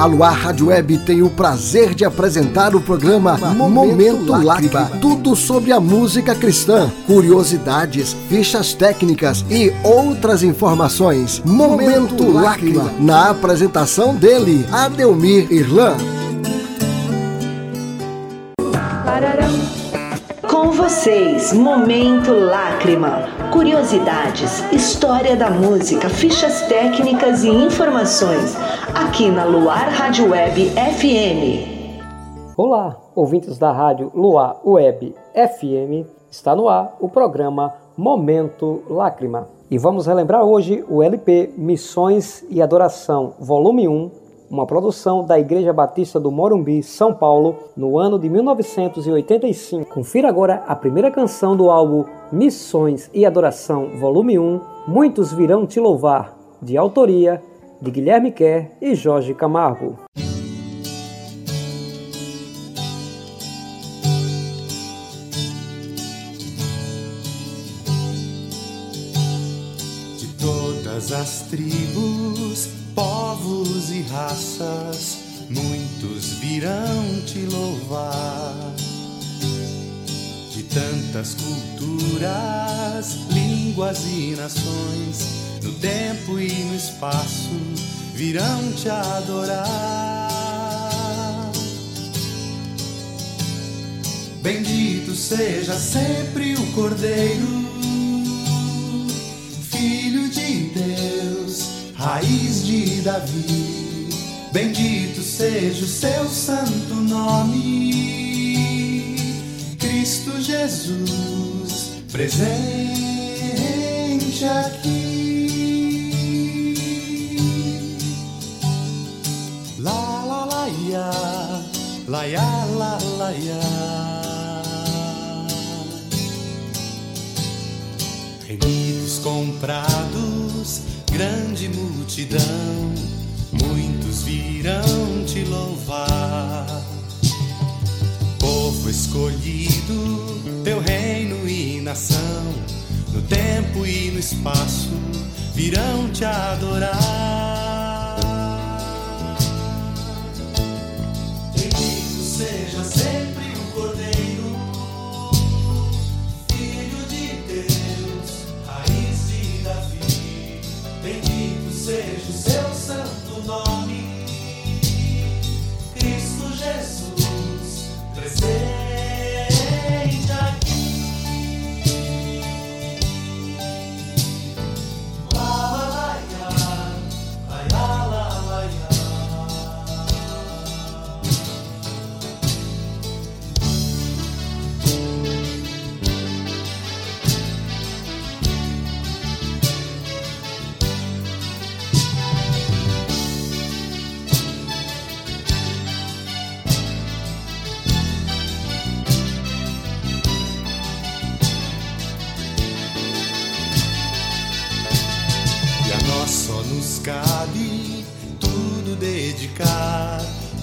A Luar Rádio Web tem o prazer de apresentar o programa Momento, Momento Lágrima. Tudo sobre a música cristã, curiosidades, fichas técnicas e outras informações. Momento, Momento Lágrima. Na apresentação dele, Adelmir Irlan. Com vocês, Momento Lágrima. Curiosidades, história da música, fichas técnicas e informações. Aqui na Luar Rádio Web FM. Olá, ouvintes da rádio Luar Web FM. Está no ar o programa Momento Lágrima. E vamos relembrar hoje o LP Missões e Adoração, volume 1, uma produção da Igreja Batista do Morumbi, São Paulo, no ano de 1985. Confira agora a primeira canção do álbum Missões e Adoração, volume 1, Muitos Virão Te Louvar, de autoria de Guilherme Kerr e Jorge Camargo. De todas as tribos raças, muitos virão te louvar. De tantas culturas, línguas e nações, no tempo e no espaço, virão te adorar. Bendito seja sempre o Cordeiro, Filho de Deus raiz de Davi. Bendito seja o seu santo nome, Cristo Jesus, presente aqui. La la la ya, la ya la la ya. Remidos comprados grande multidão, virão te louvar. Povo escolhido, teu reino e nação, no tempo e no espaço, virão te adorar.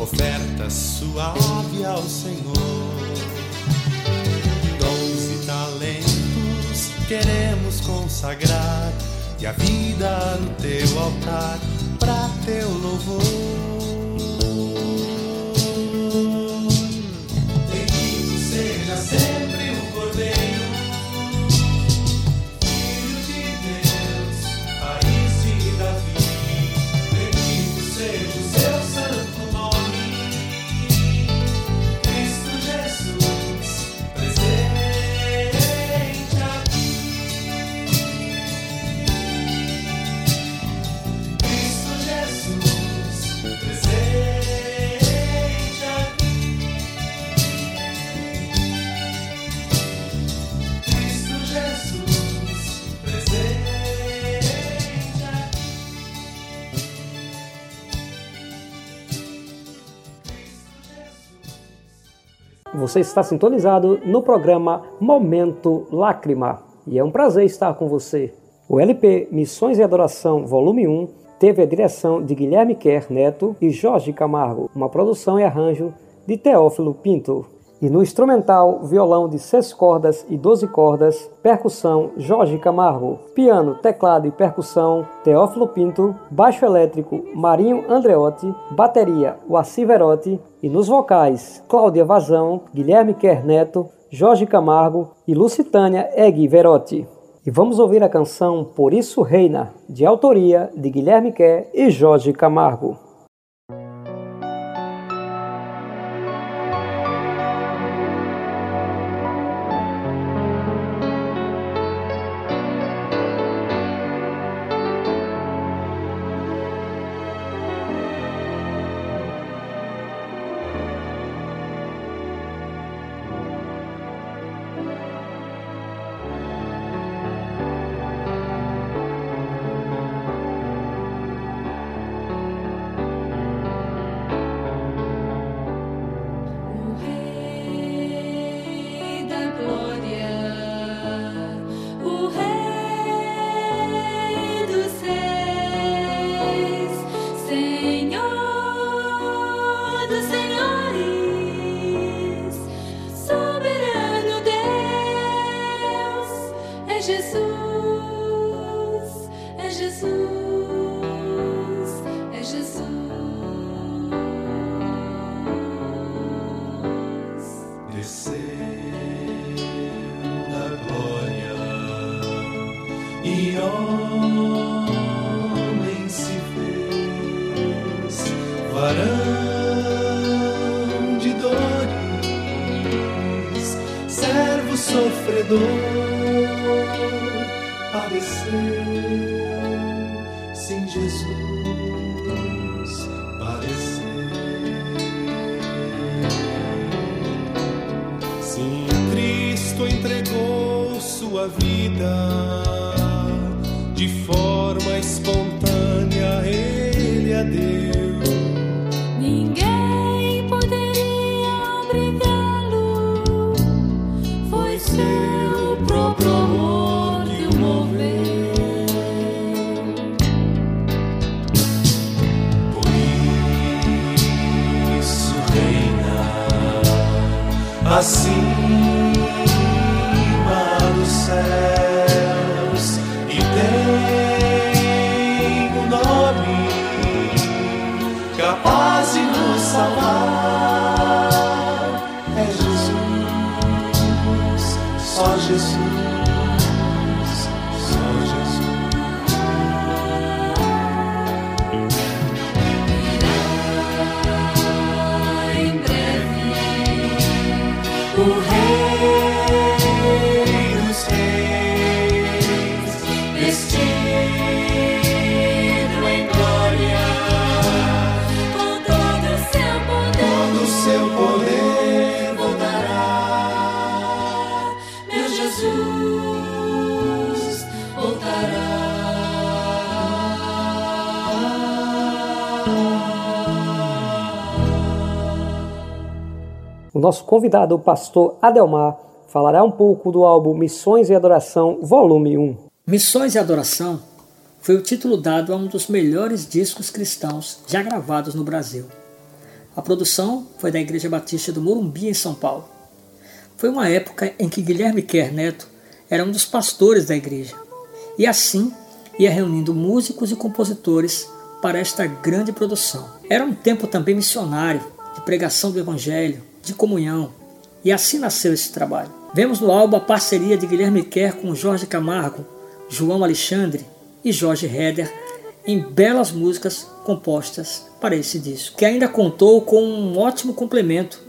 Oferta suave ao Senhor. Dons e talentos queremos consagrar, e a vida no teu altar, pra teu louvor. Você está sintonizado no programa Momento Lágrima e é um prazer estar com você. O LP Missões e Adoração, volume 1, teve a direção de Guilherme Kerr Neto e Jorge Camargo, uma produção e arranjo de Teófilo Pinto. E no instrumental, violão de 6 cordas e 12 cordas, percussão Jorge Camargo, piano, teclado e percussão Teófilo Pinto, baixo elétrico Marinho Andreotti, bateria Wassi Verotti e nos vocais Cláudia Vazão, Guilherme Kerneto, Jorge Camargo e Lucitânia Egui Verotti. E vamos ouvir a canção Por Isso Reina, de autoria de Guilherme Kerr e Jorge Camargo. sofredor padecer, sim, Jesus parecer. Sim, Cristo entregou sua vida de forma espontânea, Ele a Deus. O nosso convidado, o pastor Adelmar, falará um pouco do álbum Missões e Adoração, volume 1. Missões e Adoração foi o título dado a um dos melhores discos cristãos já gravados no Brasil. A produção foi da Igreja Batista do Morumbi, em São Paulo. Foi uma época em que Guilherme Kerr Neto era um dos pastores da igreja e assim ia reunindo músicos e compositores para esta grande produção. Era um tempo também missionário, de pregação do Evangelho, de comunhão. E assim nasceu esse trabalho. Vemos no álbum a parceria de Guilherme Kerr com Jorge Camargo, João Alexandre e Jorge Heder em belas músicas compostas para esse disco, que ainda contou com um ótimo complemento,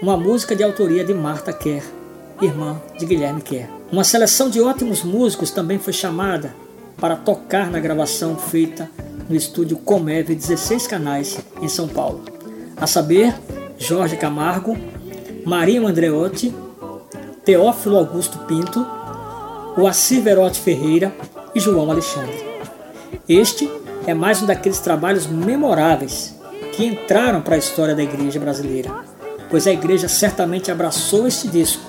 uma música de autoria de Marta Kerr, irmã de Guilherme Kerr. Uma seleção de ótimos músicos também foi chamada para tocar na gravação feita no estúdio Comeve 16 canais em São Paulo. A saber, Jorge Camargo, Marinho Andreotti, Teófilo Augusto Pinto, Oacir Verotti Ferreira e João Alexandre. Este é mais um daqueles trabalhos memoráveis que entraram para a história da igreja brasileira, pois a igreja certamente abraçou este disco,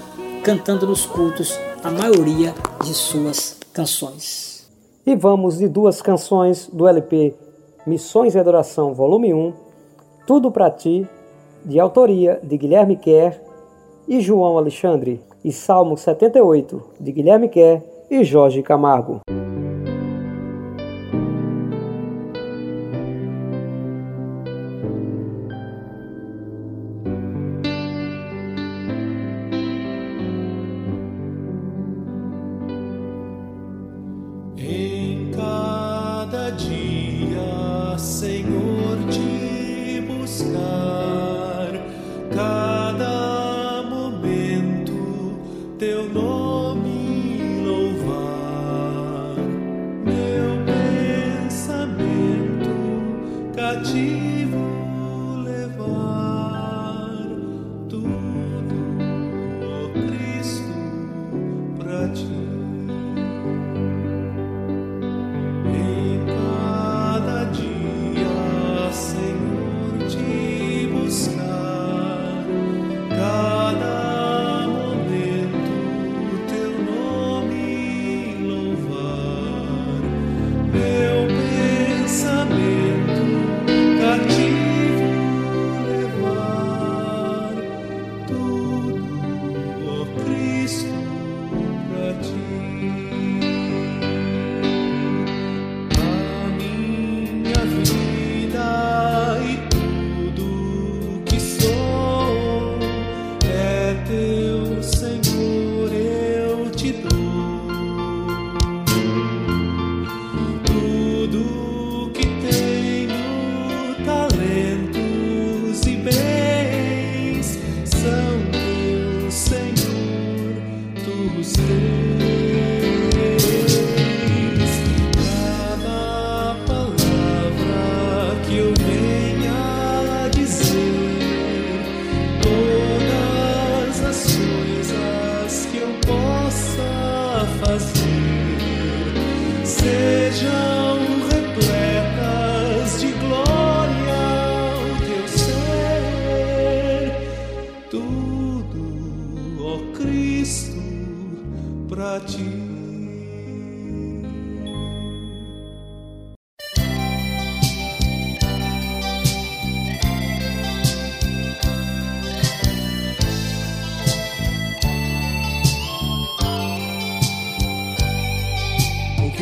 cantando nos cultos a maioria de suas canções. E vamos de duas canções do LP Missões e Adoração, volume 1, Tudo para Ti de autoria de Guilherme Kerr e João Alexandre, e Salmo 78, de Guilherme Quer e Jorge Camargo. see.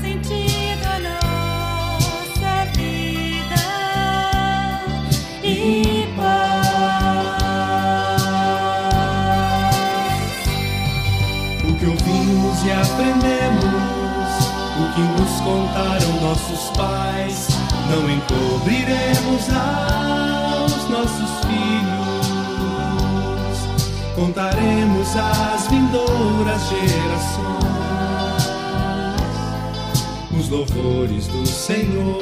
sentido à nossa vida e paz. O que ouvimos e aprendemos, o que nos contaram nossos pais, não encobriremos aos nossos filhos. Contaremos às vindouras gerações os louvores do Senhor,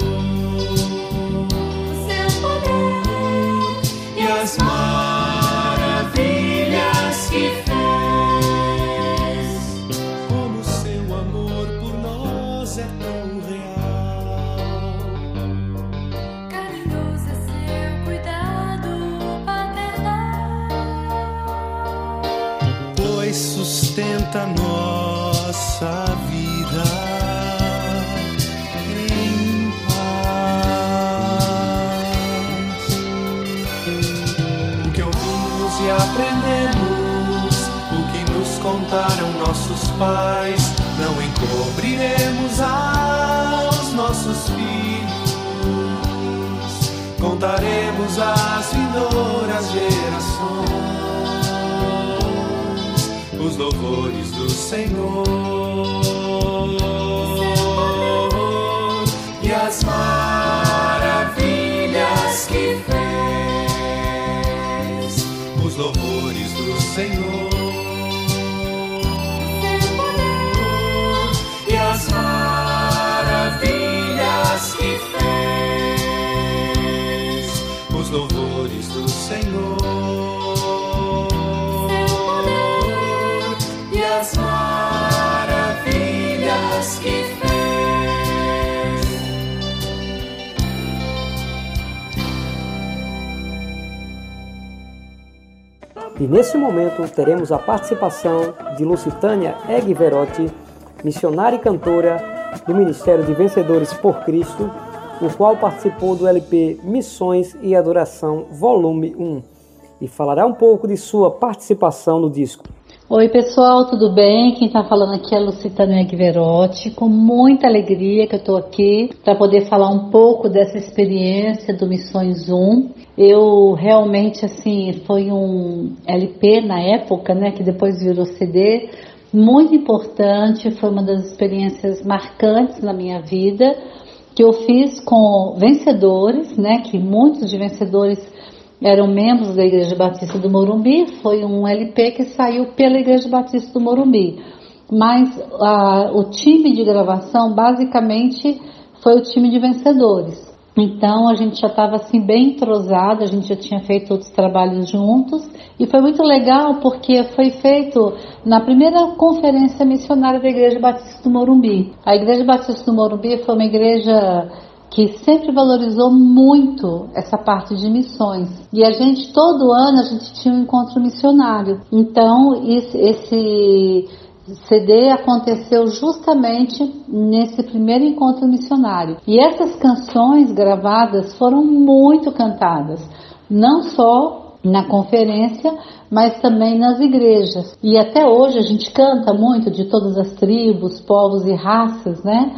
nossos pais, não encobriremos aos nossos filhos. Contaremos às vindouras gerações os louvores do Senhor do Senhor. E as maravilhas que fez. E nesse momento teremos a participação de Lucitânia Egverotti, missionária e cantora do Ministério de Vencedores por Cristo, o qual participou do LP Missões e Adoração Volume 1, e falará um pouco de sua participação no disco. Oi pessoal, tudo bem? Quem está falando aqui é a Lucitânia Egverotti, com muita alegria que eu estou aqui para poder falar um pouco dessa experiência do Missões 1. Eu realmente, assim, foi um LP na época, né, que depois virou CD, muito importante, foi uma das experiências marcantes na minha vida, que eu fiz com vencedores, né, que muitos de vencedores eram membros da Igreja Batista do Morumbi, foi um LP que saiu pela Igreja Batista do Morumbi. Mas ah, o time de gravação basicamente foi o time de vencedores. Então a gente já estava assim bem entrosado, a gente já tinha feito outros trabalhos juntos e foi muito legal porque foi feito na primeira conferência missionária da Igreja Batista do Morumbi. A Igreja Batista do Morumbi foi uma igreja que sempre valorizou muito essa parte de missões. E a gente, todo ano, a gente tinha um encontro missionário. Então, esse, esse CD aconteceu justamente nesse primeiro encontro missionário. E essas canções gravadas foram muito cantadas, não só na conferência, mas também nas igrejas. E até hoje a gente canta muito de todas as tribos, povos e raças, né?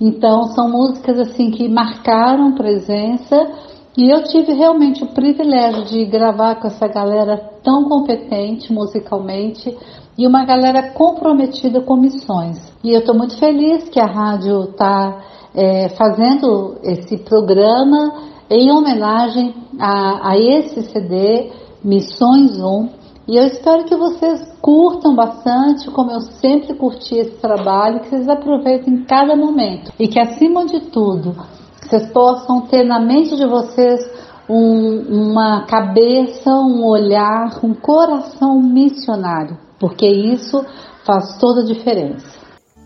Então são músicas assim que marcaram presença e eu tive realmente o privilégio de gravar com essa galera tão competente musicalmente e uma galera comprometida com missões. E eu estou muito feliz que a rádio está é, fazendo esse programa em homenagem a, a esse CD Missões 1 e eu espero que vocês curtam bastante, como eu sempre curti esse trabalho, que vocês aproveitem cada momento. E que, acima de tudo, vocês possam ter na mente de vocês um, uma cabeça, um olhar, um coração missionário, porque isso faz toda a diferença.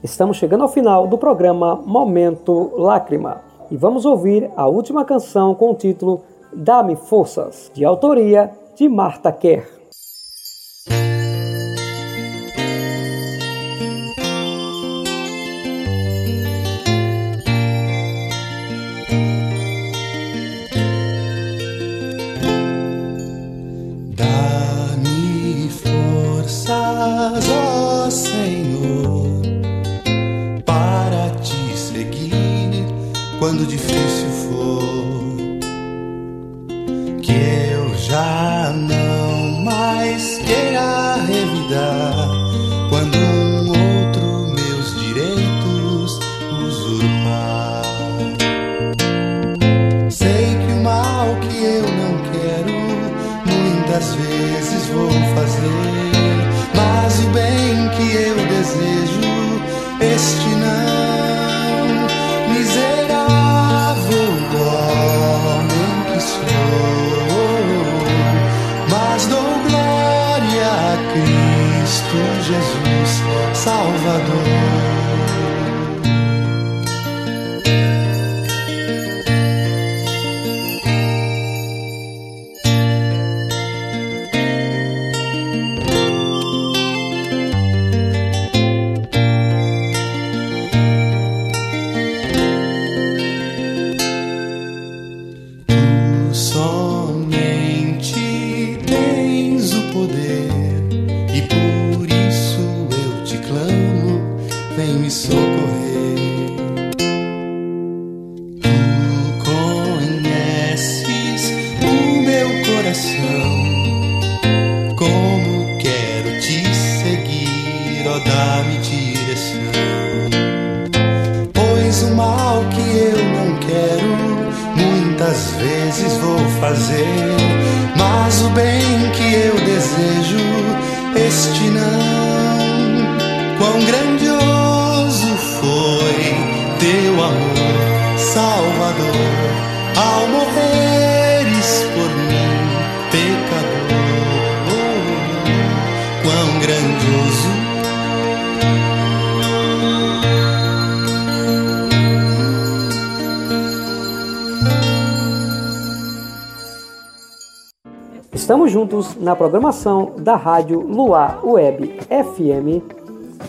Estamos chegando ao final do programa Momento Lágrima e vamos ouvir a última canção com o título Dá-me Forças, de autoria de Marta Kerr. Dá-me direção. Pois o mal que eu não quero, muitas vezes vou fazer. Mas o bem Estamos juntos na programação da Rádio Luar Web FM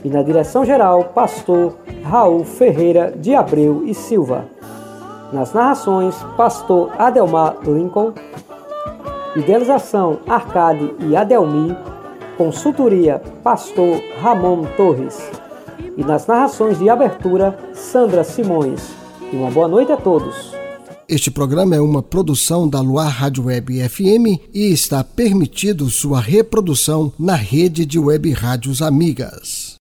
e na direção geral, pastor Raul Ferreira de Abreu e Silva. Nas narrações, pastor Adelmar Lincoln. Idealização Arcade e Adelmi. Consultoria Pastor Ramon Torres. E nas narrações de abertura, Sandra Simões. E uma boa noite a todos. Este programa é uma produção da Luar Rádio Web FM e está permitido sua reprodução na rede de web rádios amigas.